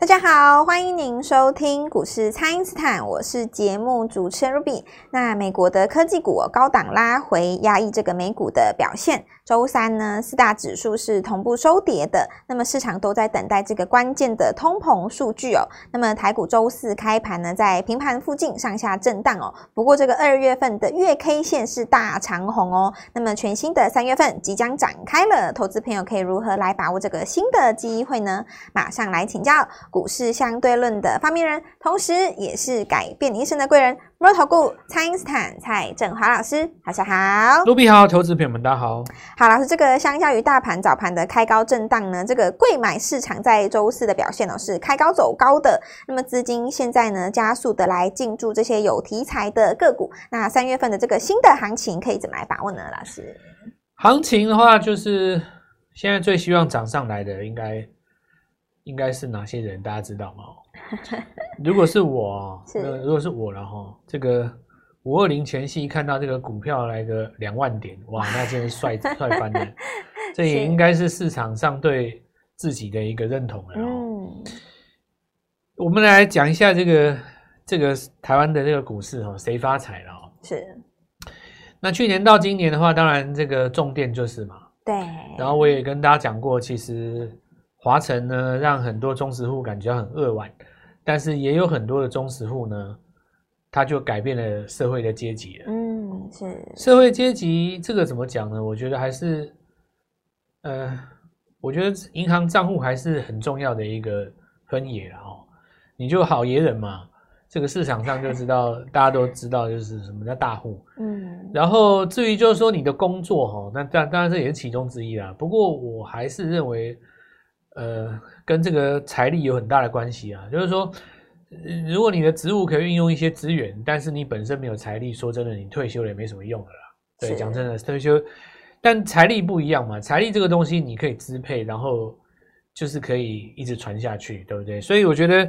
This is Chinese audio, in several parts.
大家好，欢迎您收听股市蔡因斯坦，我是节目主持人 Ruby。那美国的科技股高档拉回，压抑这个美股的表现。周三呢，四大指数是同步收跌的。那么市场都在等待这个关键的通膨数据哦。那么台股周四开盘呢，在平盘附近上下震荡哦。不过这个二月份的月 K 线是大长红哦。那么全新的三月份即将展开了，投资朋友可以如何来把握这个新的机会呢？马上来请教。股市相对论的发明人，同时也是改变你一生的贵人——摩尔投顾蔡英斯坦蔡振华老师，大家好。卢比好，投资朋友们大家好。好，老师，这个相较于大盘早盘的开高震荡呢，这个贵买市场在周四的表现呢是开高走高的。那么资金现在呢加速的来进驻这些有题材的个股。那三月份的这个新的行情可以怎么来把握呢？老师，行情的话，就是现在最希望涨上来的应该。应该是哪些人？大家知道吗？如果是我，是如果是我了哈，这个五二零前夕看到这个股票来个两万点，哇，那真是帅 帅翻了。这也应该是市场上对自己的一个认同了。嗯，我们来讲一下这个这个台湾的这个股市哈，谁发财了？是。那去年到今年的话，当然这个重点就是嘛。对。然后我也跟大家讲过，其实。华城呢，让很多中实户感觉很扼腕，但是也有很多的中实户呢，他就改变了社会的阶级了。嗯，是社会阶级这个怎么讲呢？我觉得还是，呃，我觉得银行账户还是很重要的一个分野了哦。你就好爷人嘛，这个市场上就知道，大家都知道就是什么叫大户。嗯，然后至于就是说你的工作哈，那当当然这也是其中之一啦。不过我还是认为。呃，跟这个财力有很大的关系啊。就是说，如果你的职务可以运用一些资源，但是你本身没有财力，说真的，你退休了也没什么用的啦。对，讲真的，退休，但财力不一样嘛。财力这个东西你可以支配，然后就是可以一直传下去，对不对？所以我觉得，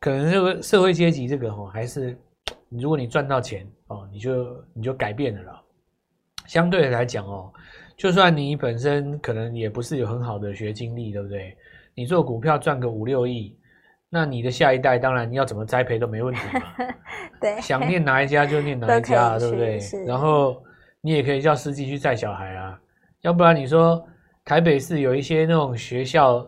可能这个社会阶级这个哈，还是如果你赚到钱哦，你就你就改变了啦。相对来讲哦。就算你本身可能也不是有很好的学经历，对不对？你做股票赚个五六亿，那你的下一代当然你要怎么栽培都没问题嘛。对，想念哪一家就念哪一家，对不对？然后你也可以叫司机去载小孩啊，要不然你说台北市有一些那种学校，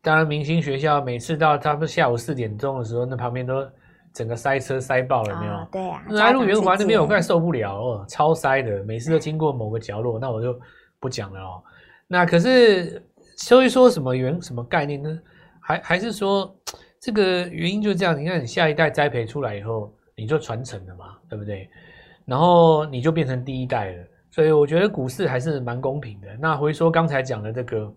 当然明星学校，每次到差不多下午四点钟的时候，那旁边都整个塞车塞爆了，有没有？哦、对呀、啊，来路圆环那边我快受不了哦，超塞的，每次都经过某个角落，那我就。不讲了哦，那可是所以说什么原什么概念呢？还还是说这个原因就这样？你看你下一代栽培出来以后，你就传承了嘛，对不对？然后你就变成第一代了，所以我觉得股市还是蛮公平的。那回说刚才讲的这个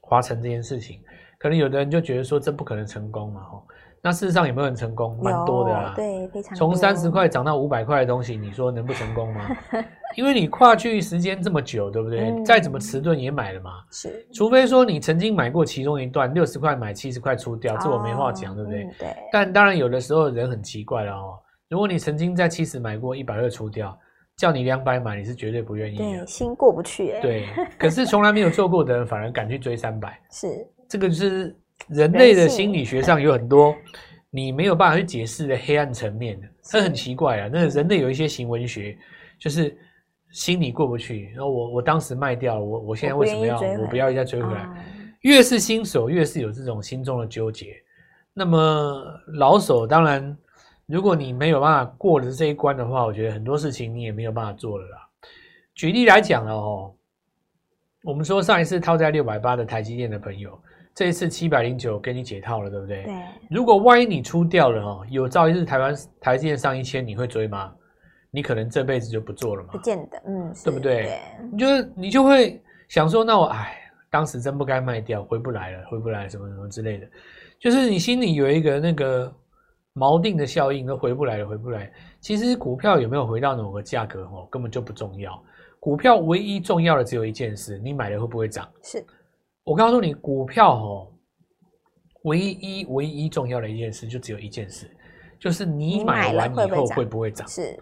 华晨这件事情，可能有的人就觉得说这不可能成功嘛，吼。那事实上有没有很成功？蛮多的啦，对，非常从三十块涨到五百块的东西，你说能不成功吗？因为你跨距时间这么久，对不对？嗯、再怎么迟钝也买了嘛。是，除非说你曾经买过其中一段六十块买七十块出掉，这我没话讲，对不对？嗯、对。但当然有的时候人很奇怪了哦。如果你曾经在七十买过一百二出掉，叫你两百买，你是绝对不愿意的。对，心过不去哎。对，可是从来没有做过的人反而敢去追三百。是，这个就是。人类的心理学上有很多你没有办法去解释的黑暗层面的，这很奇怪啊。那人类有一些行为学，就是心里过不去。然后我我当时卖掉了，我我现在为什么要我不要再追回来？越是新手，越是有这种心中的纠结。那么老手，当然如果你没有办法过了这一关的话，我觉得很多事情你也没有办法做了啦。举例来讲了哦，我们说上一次套在六百八的台积电的朋友。这一次七百零九给你解套了，对不对？对。如果万一你出掉了哦，有朝一日台湾台积电上一千，你会追吗？你可能这辈子就不做了嘛。不见得，嗯，对不对？对。你就你就会想说，那我哎，当时真不该卖掉，回不来了，回不来，什么什么之类的。就是你心里有一个那个锚定的效应，都回不来了，回不来。其实股票有没有回到某个价格哦，根本就不重要。股票唯一重要的只有一件事，你买了会不会涨？是。我告诉你，股票哦，唯一唯一重要的一件事就只有一件事，就是你买完以后会不会涨？是，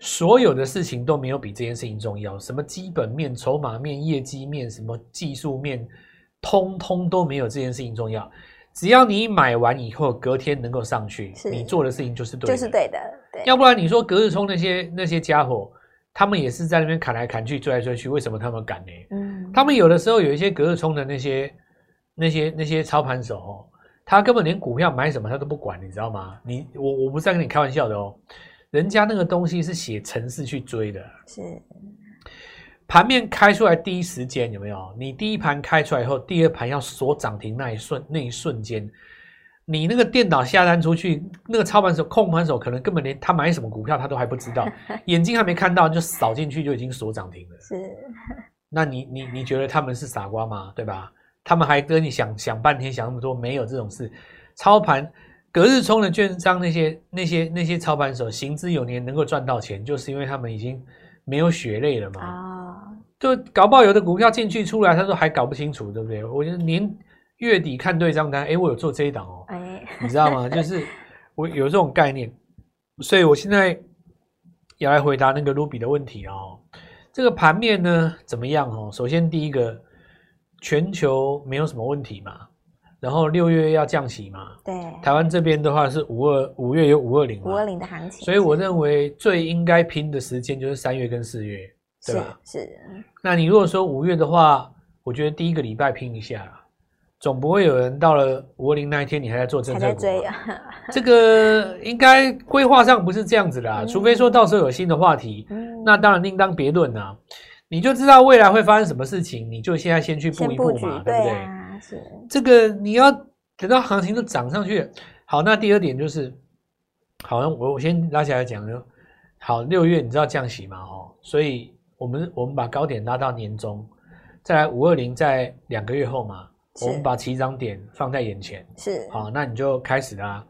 所有的事情都没有比这件事情重要。什么基本面、筹码面、业绩面、什么技术面，通通都没有这件事情重要。只要你买完以后隔天能够上去，你做的事情就是对的，就是对的。对，要不然你说隔日冲那些那些家伙，他们也是在那边砍来砍去，追来追去，为什么他们敢呢？嗯，他们有的时候有一些隔日冲的那些那些那些操盘手哦，他根本连股票买什么他都不管，你知道吗？你我我不是在跟你开玩笑的哦，人家那个东西是写程式去追的，是。盘面开出来第一时间有没有？你第一盘开出来以后，第二盘要锁涨停那一瞬那一瞬间，你那个电脑下单出去，那个操盘手、控盘手可能根本连他买什么股票他都还不知道，眼睛还没看到就扫进去就已经锁涨停了。是，那你你你觉得他们是傻瓜吗？对吧？他们还跟你想想半天想那么多，没有这种事。操盘隔日冲的券商那些那些那些操盘手行之有年能够赚到钱，就是因为他们已经没有血泪了嘛。啊就搞不好有的股票进去出来，他说还搞不清楚，对不对？我觉得年月底看对账单，哎，我有做这一档哦，哎，你知道吗？就是我有这种概念，所以我现在要来回答那个卢比的问题哦。这个盘面呢怎么样哦？首先第一个，全球没有什么问题嘛，然后六月要降息嘛，对，台湾这边的话是五二五月有五二零五二零的行情，所以我认为最应该拼的时间就是三月跟四月。对吧？是，是。那你如果说五月的话，我觉得第一个礼拜拼一下啦，总不会有人到了五二零那一天，你还在做政策股。追啊。这个应该规划上不是这样子啦，嗯、除非说到时候有新的话题，嗯、那当然另当别论啦。你就知道未来会发生什么事情，你就现在先去布一布嘛，对不对？这个你要等到行情都涨上去。好，那第二点就是，好像，我我先拉起来讲就好，六月你知道降息嘛？哦，所以。我们我们把高点拉到年中，再来五二零在两个月后嘛，是我们把起涨点放在眼前，是好，那你就开始啦。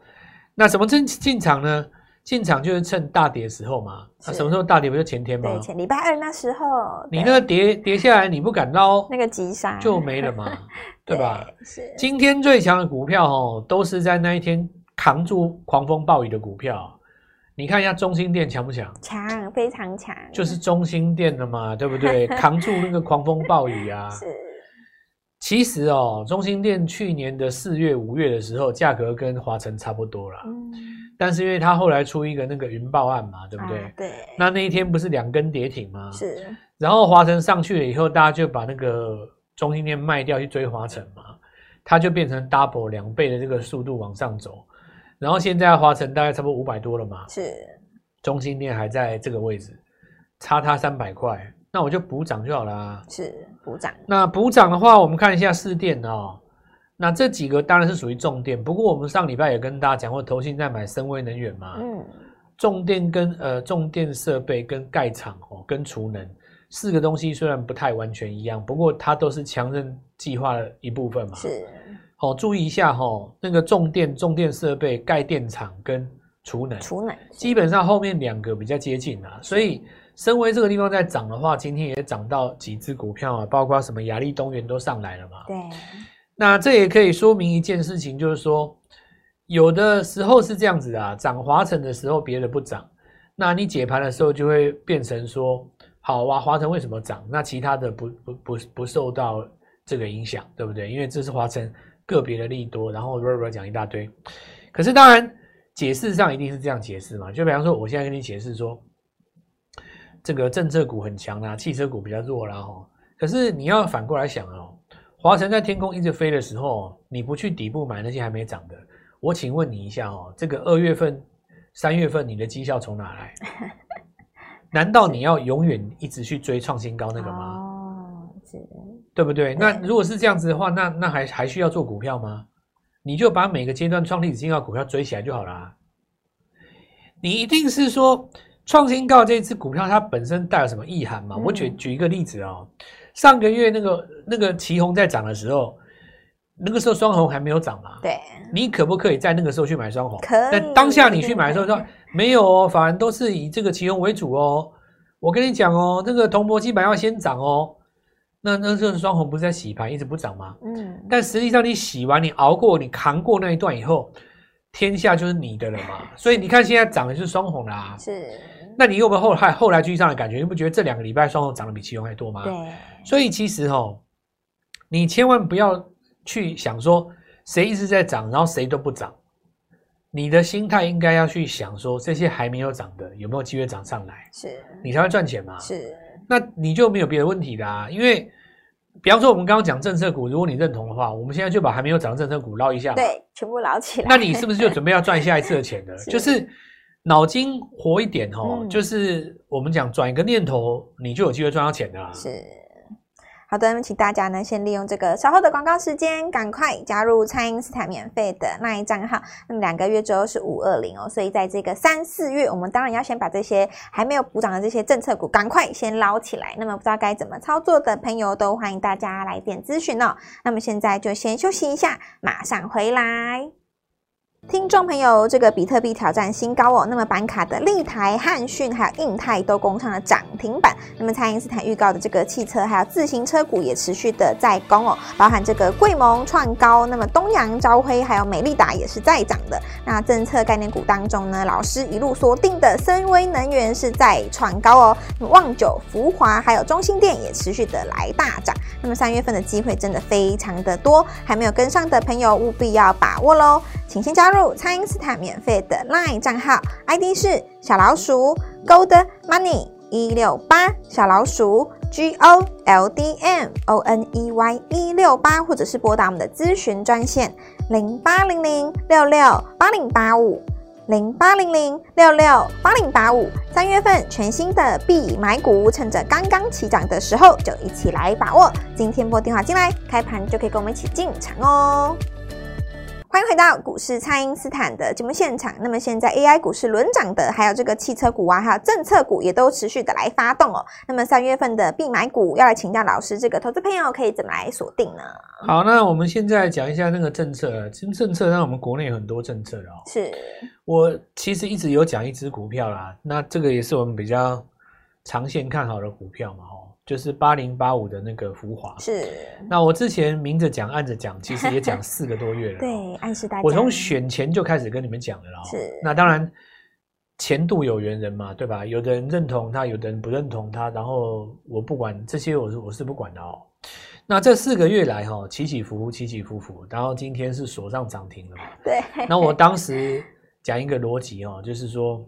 那什么进进场呢？进场就是趁大跌的时候嘛。那、啊、什么时候大跌？不就前天吗？对，前礼拜二那时候。你那个跌跌下来，你不敢捞，那个急杀就没了嘛，对吧？是。今天最强的股票哦，都是在那一天扛住狂风暴雨的股票。你看一下中心店强不强？强，非常强。就是中心店的嘛，对不对？扛住那个狂风暴雨啊。是。其实哦，中心店去年的四月、五月的时候，价格跟华晨差不多了。嗯。但是因为它后来出一个那个云豹案嘛，对不对？啊、对。那那一天不是两根跌停吗？是。然后华晨上去了以后，大家就把那个中心店卖掉去追华晨嘛，它就变成 double 两倍的这个速度往上走。然后现在华晨大概差不多五百多了嘛，是，中心店还在这个位置，差它三百块，那我就补涨就好了啊。是补涨。那补涨的话，我们看一下四电哦。那这几个当然是属于重电，不过我们上礼拜也跟大家讲过，投信在买深威能源嘛。嗯。重电跟呃重电设备跟盖厂哦跟储能四个东西虽然不太完全一样，不过它都是强韧计划的一部分嘛。是。哦，注意一下哈、哦，那个重电、重电设备、盖电厂跟储能，储能基本上后面两个比较接近啊，所以森崴这个地方在涨的话，今天也涨到几只股票啊，包括什么亚利、东源都上来了嘛。对，那这也可以说明一件事情，就是说有的时候是这样子啊，涨华晨的时候别的不涨，那你解盘的时候就会变成说，好哇，华晨为什么涨？那其他的不不不不受到这个影响，对不对？因为这是华晨。个别的利多，然后瑞瑞讲一大堆，可是当然解释上一定是这样解释嘛？就比方说，我现在跟你解释说，这个政策股很强啦，汽车股比较弱啦，哈。可是你要反过来想哦，华晨在天空一直飞的时候，你不去底部买那些还没涨的，我请问你一下哦，这个二月份、三月份你的绩效从哪来？难道你要永远一直去追创新高那个吗？哦，是。对不对？那如果是这样子的话，那那还还需要做股票吗？你就把每个阶段创历史新高股票追起来就好了。你一定是说创新高这支股票它本身带有什么意涵吗？我举举一个例子哦，上个月那个那个旗红在涨的时候，那个时候双红还没有涨嘛？对，你可不可以在那个时候去买双红？可以。但当下你去买的时候说没有哦，反而都是以这个旗红为主哦。我跟你讲哦，那个铜箔基板要先涨哦。那那这个双红不是在洗盘，一直不涨吗？嗯。但实际上你洗完，你熬过，你扛过那一段以后，天下就是你的了嘛。所以你看现在涨的就是双鸿啦。是。那你有没有后来后来追上的感觉？你不觉得这两个礼拜双红涨得比奇鋐还多吗？对。所以其实哦，你千万不要去想说谁一直在涨，然后谁都不涨，你的心态应该要去想说，这些还没有涨的有没有机会涨上来？是，你才会赚钱嘛？是，那你就没有别的问题的啊，因为。比方说，我们刚刚讲政策股，如果你认同的话，我们现在就把还没有涨的政策股捞一下，对，全部捞起来。那你是不是就准备要赚下一次的钱了？是 就是脑筋活一点哦，嗯、就是我们讲转一个念头，你就有机会赚到钱的啦。是。好的，那么请大家呢，先利用这个稍后的广告时间，赶快加入蔡因斯坦免费的那一账号。那么两个月之后是五二零哦，所以在这个三四月，我们当然要先把这些还没有补涨的这些政策股赶快先捞起来。那么不知道该怎么操作的朋友，都欢迎大家来电咨询哦。那么现在就先休息一下，马上回来。听众朋友，这个比特币挑战新高哦。那么板卡的立台、汉讯还有印泰都攻上了涨停板。那么蔡因斯坦预告的这个汽车还有自行车股也持续的在攻哦，包含这个桂盟创高，那么东阳、朝晖还有美利达也是在涨的。那政策概念股当中呢，老师一路锁定的森威能源是在创高哦。旺九、福华还有中心电也持续的来大涨。那么三月份的机会真的非常的多，还没有跟上的朋友务必要把握喽，请先加入入蔡因斯坦免费的 LINE 账号，ID 是小老鼠 Gold Money 一六八，小老鼠 G O L D M O N E Y 一六八，或者是拨打我们的咨询专线零八零零六六八零八五。零八零零六六八零八五，三月份全新的必买股，趁着刚刚起涨的时候，就一起来把握。今天拨电话进来，开盘就可以跟我们一起进场哦。欢迎回到股市，蔡因斯坦的节目现场。那么现在 AI 股市轮涨的，还有这个汽车股啊，还有政策股也都持续的来发动哦。那么三月份的必买股，要来请教老师，这个投资朋友可以怎么来锁定呢？好，那我们现在讲一下那个政策。其实政策让我们国内有很多政策哦。是我其实一直有讲一只股票啦，那这个也是我们比较长线看好的股票嘛，哦。就是八零八五的那个浮华，是。那我之前明着讲暗着讲，其实也讲四个多月了。对，暗示大家。我从选前就开始跟你们讲了啦。是。那当然，前度有缘人嘛，对吧？有的人认同他，有的人不认同他。然后我不管这些，我是我是不管的哦。那这四个月来哈，起起伏伏，起起伏伏。然后今天是锁上涨停了嘛？对。那我当时讲一个逻辑哦，就是说，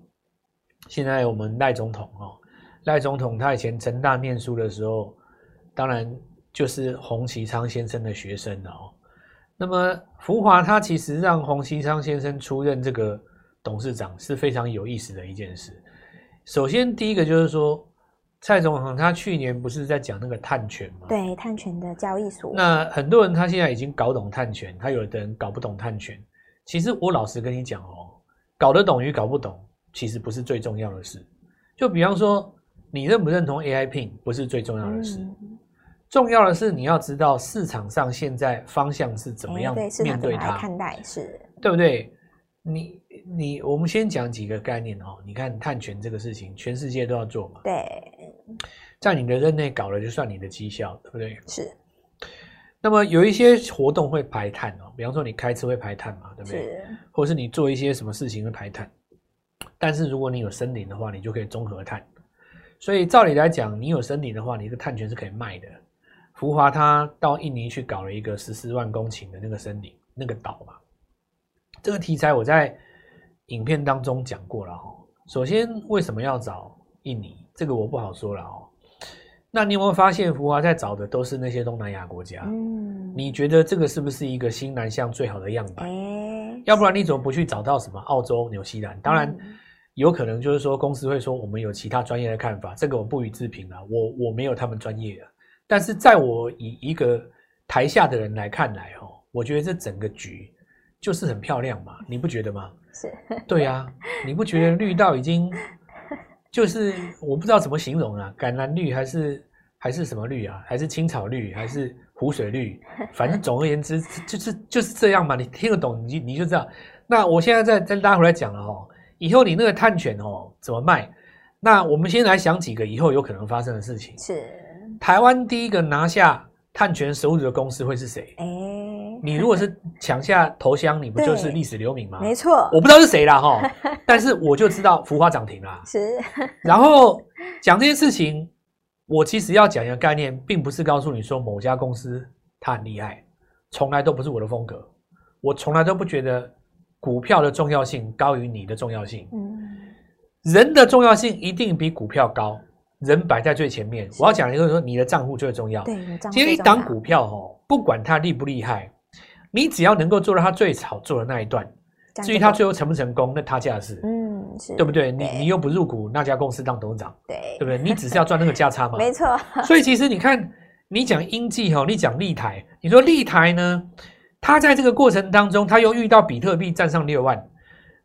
现在我们赖总统哦。赖总统他以前成大念书的时候，当然就是洪其昌先生的学生了哦。那么福华他其实让洪其昌先生出任这个董事长是非常有意思的一件事。首先第一个就是说，蔡总统他去年不是在讲那个碳权吗？对，碳权的交易所。那很多人他现在已经搞懂碳权，他有的人搞不懂碳权。其实我老实跟你讲哦，搞得懂与搞不懂，其实不是最重要的事。就比方说。你认不认同 AI Pin 不是最重要的事，嗯、重要的是你要知道市场上现在方向是怎么样面对它，看待是，对不对？你你，我们先讲几个概念哦。你看碳权这个事情，全世界都要做嘛。对，在你的任内搞了就算你的绩效，对不对？是。那么有一些活动会排碳哦，比方说你开车会排碳嘛，对不对？是。或者是你做一些什么事情会排碳，但是如果你有森林的话，你就可以综合碳。所以照理来讲，你有森林的话，你这个碳权是可以卖的。福华他到印尼去搞了一个十四万公顷的那个森林，那个岛嘛。这个题材我在影片当中讲过了哦。首先，为什么要找印尼？这个我不好说了哦。那你有没有发现，福华在找的都是那些东南亚国家？嗯，你觉得这个是不是一个新南向最好的样板？欸，要不然你怎么不去找到什么澳洲、纽西兰？当然。嗯有可能就是说，公司会说我们有其他专业的看法，这个我不予置评了。我我没有他们专业啊，但是在我以一个台下的人来看来，哦，我觉得这整个局就是很漂亮嘛，你不觉得吗？是，对啊，你不觉得绿到已经 就是我不知道怎么形容啊，橄榄绿还是还是什么绿啊？还是青草绿？还是湖水绿？反正总而言之，就是就是这样嘛。你听得懂，你你就知道。那我现在再再拉回来讲了哦。以后你那个碳权哦怎么卖？那我们先来想几个以后有可能发生的事情。是台湾第一个拿下碳权手里的公司会是谁？哎、欸，你如果是抢下头香，你不就是历史留名吗？没错，我不知道是谁啦哈，但是我就知道福华涨停啦。是，然后讲这件事情，我其实要讲一个概念，并不是告诉你说某家公司它很厉害，从来都不是我的风格。我从来都不觉得股票的重要性高于你的重要性。嗯，人的重要性一定比股票高，人摆在最前面。我要讲的就是说，你的账户最重要。对，其实一档股票哦，不管它厉不厉害，你只要能够做到它最好做的那一段，至于它最后成不成功，那他家的事。嗯，对不对？你你又不入股那家公司当董事长，对，对不对？你只是要赚那个价差嘛。没错。所以其实你看。你讲英记哈，你讲立台，你说立台呢？他在这个过程当中，他又遇到比特币站上六万，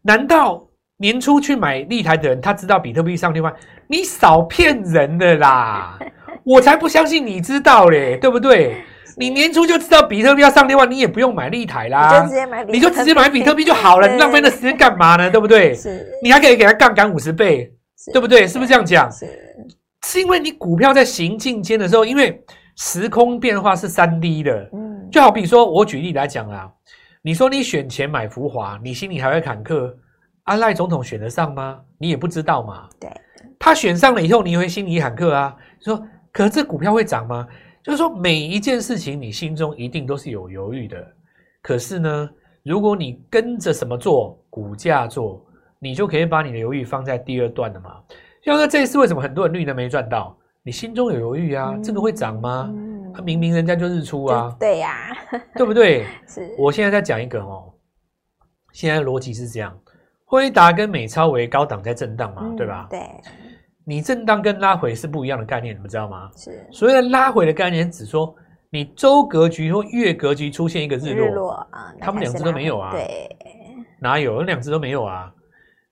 难道年初去买立台的人，他知道比特币上六万？你少骗人的啦！我才不相信你知道嘞，对不对？你年初就知道比特币要上六万，你也不用买立台啦，你就直接买，比特币就好了，你浪费那时间干嘛呢？对不对？是，你还可以给他杠杆五十倍，对不对？是不是这样讲？是，是因为你股票在行进间的时候，因为。时空变化是三 D 的，嗯，就好比说，我举例来讲啦，你说你选钱买福华，你心里还会坎坷，安赖总统选得上吗？你也不知道嘛。对，他选上了以后，你会心里坎坷啊。说，可是这股票会涨吗？就是说，每一件事情你心中一定都是有犹豫的。可是呢，如果你跟着什么做，股价做，你就可以把你的犹豫放在第二段了嘛。像说这一次为什么很多人绿灯没赚到？你心中有犹豫啊？嗯、这个会涨吗？嗯、啊，明明人家就日出啊，对呀，对不对？是。我现在再讲一个哦，现在逻辑是这样：辉达跟美超为高档在震荡嘛，嗯、对吧？对。你震荡跟拉回是不一样的概念，你们知道吗？是。所谓的拉回的概念，只说你周格局或月格局出现一个日落，日落啊，他们两只都没有啊。对。哪有？两只都没有啊！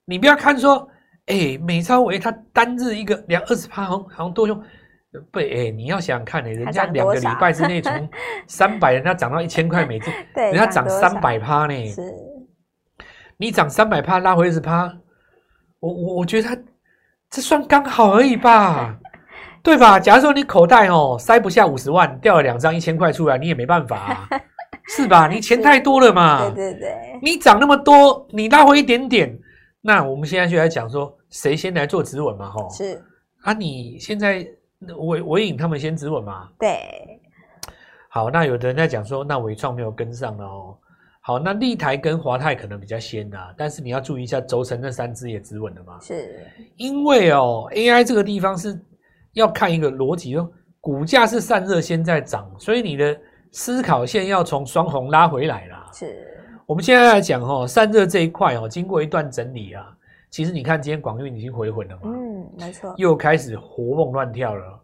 你不要看说。哎、欸，美超为它单日一个两二十趴，好像好像多凶。不，哎、欸，你要想想看，哎，人家两个礼拜之内从 三百，人家涨到一千块美金，人家涨三百趴呢。是，你涨三百趴拉回二十趴，我我我觉得他这算刚好而已吧，对吧？假如说你口袋哦塞不下五十万，掉了两张一千块出来，你也没办法、啊，是吧？你钱太多了嘛。对对对，你涨那么多，你拉回一点点，那我们现在就来讲说。谁先来做止稳嘛？吼，是啊，你现在纬纬颖他们先止稳嘛？对，好，那有的人在讲说，那伟创没有跟上了哦。好，那立台跟华泰可能比较先啊，但是你要注意一下，轴承那三只也止稳了嘛？是，因为哦，AI 这个地方是要看一个逻辑哦，股价是散热先在涨，所以你的思考线要从双红拉回来啦。是，我们现在来讲哦，散热这一块哦，经过一段整理啊。其实你看，今天广运已经回稳了嘛？嗯，没错，又开始活蹦乱跳了。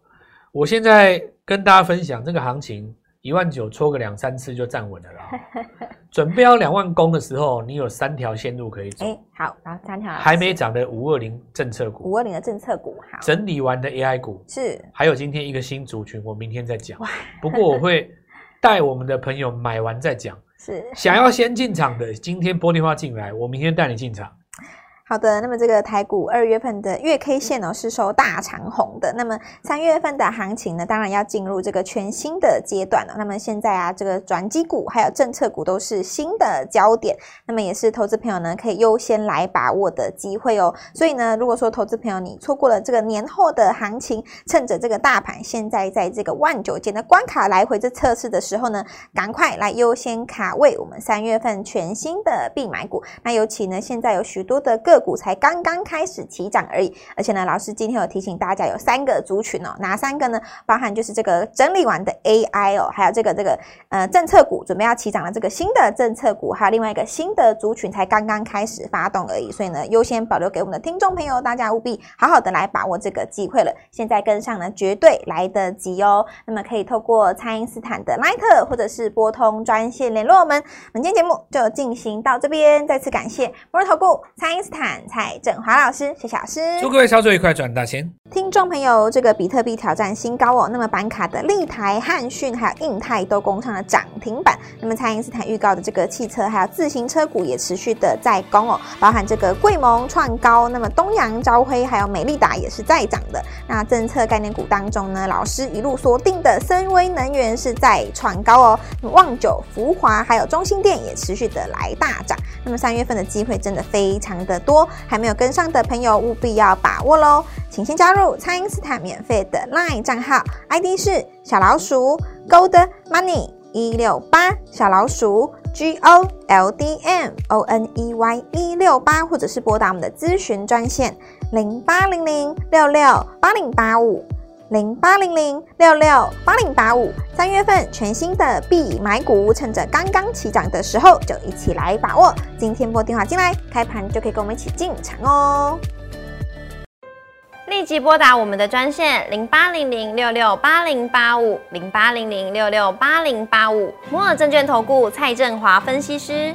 我现在跟大家分享这个行情，一万九戳个两三次就站稳了啦。准备要两万攻的时候，你有三条线路可以走。哎，好，然后三条还没涨的五二零政策股，五二零的政策股，好，整理完的 AI 股是，还有今天一个新族群，我明天再讲。不过我会带我们的朋友买完再讲。是，想要先进场的，今天玻璃化进来，我明天带你进场。好的，那么这个台股二月份的月 K 线哦是收大长红的。那么三月份的行情呢，当然要进入这个全新的阶段了。那么现在啊，这个转机股还有政策股都是新的焦点，那么也是投资朋友呢可以优先来把握的机会哦。所以呢，如果说投资朋友你错过了这个年后的行情，趁着这个大盘现在在这个万九间的关卡来回这测试的时候呢，赶快来优先卡位我们三月份全新的必买股。那尤其呢，现在有许多的个个股才刚刚开始起涨而已，而且呢，老师今天有提醒大家有三个族群哦，哪三个呢？包含就是这个整理完的 AI 哦，还有这个这个呃政策股准备要起涨的这个新的政策股，还有另外一个新的族群才刚刚开始发动而已，所以呢，优先保留给我们的听众朋友，大家务必好好的来把握这个机会了。现在跟上呢，绝对来得及哦。那么可以透过蔡因斯坦的 Line 或者是拨通专线联络我们。本期节目就进行到这边，再次感谢摩尔投顾蔡因斯坦。蔡振华老师，谢谢老师，祝各位操作愉快，赚大钱！听众朋友，这个比特币挑战新高哦，那么板卡的立台、汉讯还有印泰都攻上了涨停板。那么蔡因斯坦预告的这个汽车还有自行车股也持续的在攻哦，包含这个贵盟创高，那么东阳、朝晖还有美利达也是在涨的。那政策概念股当中呢，老师一路锁定的森威能源是在创高哦，望九、福华还有中心电也持续的来大涨。那么三月份的机会真的非常的多。还没有跟上的朋友，务必要把握喽！请先加入蔡因斯坦免费的 LINE 账号，ID 是小老鼠 Gold Money 一六八，小老鼠 G O L D M O N E Y 一六八，或者是拨打我们的咨询专线零八零零六六八零八五零八零零六六八零八五。三月份全新的必买股，趁着刚刚起涨的时候，就一起来把握。今天拨电话进来，开盘就可以跟我们一起进场哦。立即拨打我们的专线零八零零六六八零八五零八零零六六八零八五摩尔证券投顾蔡振华分析师。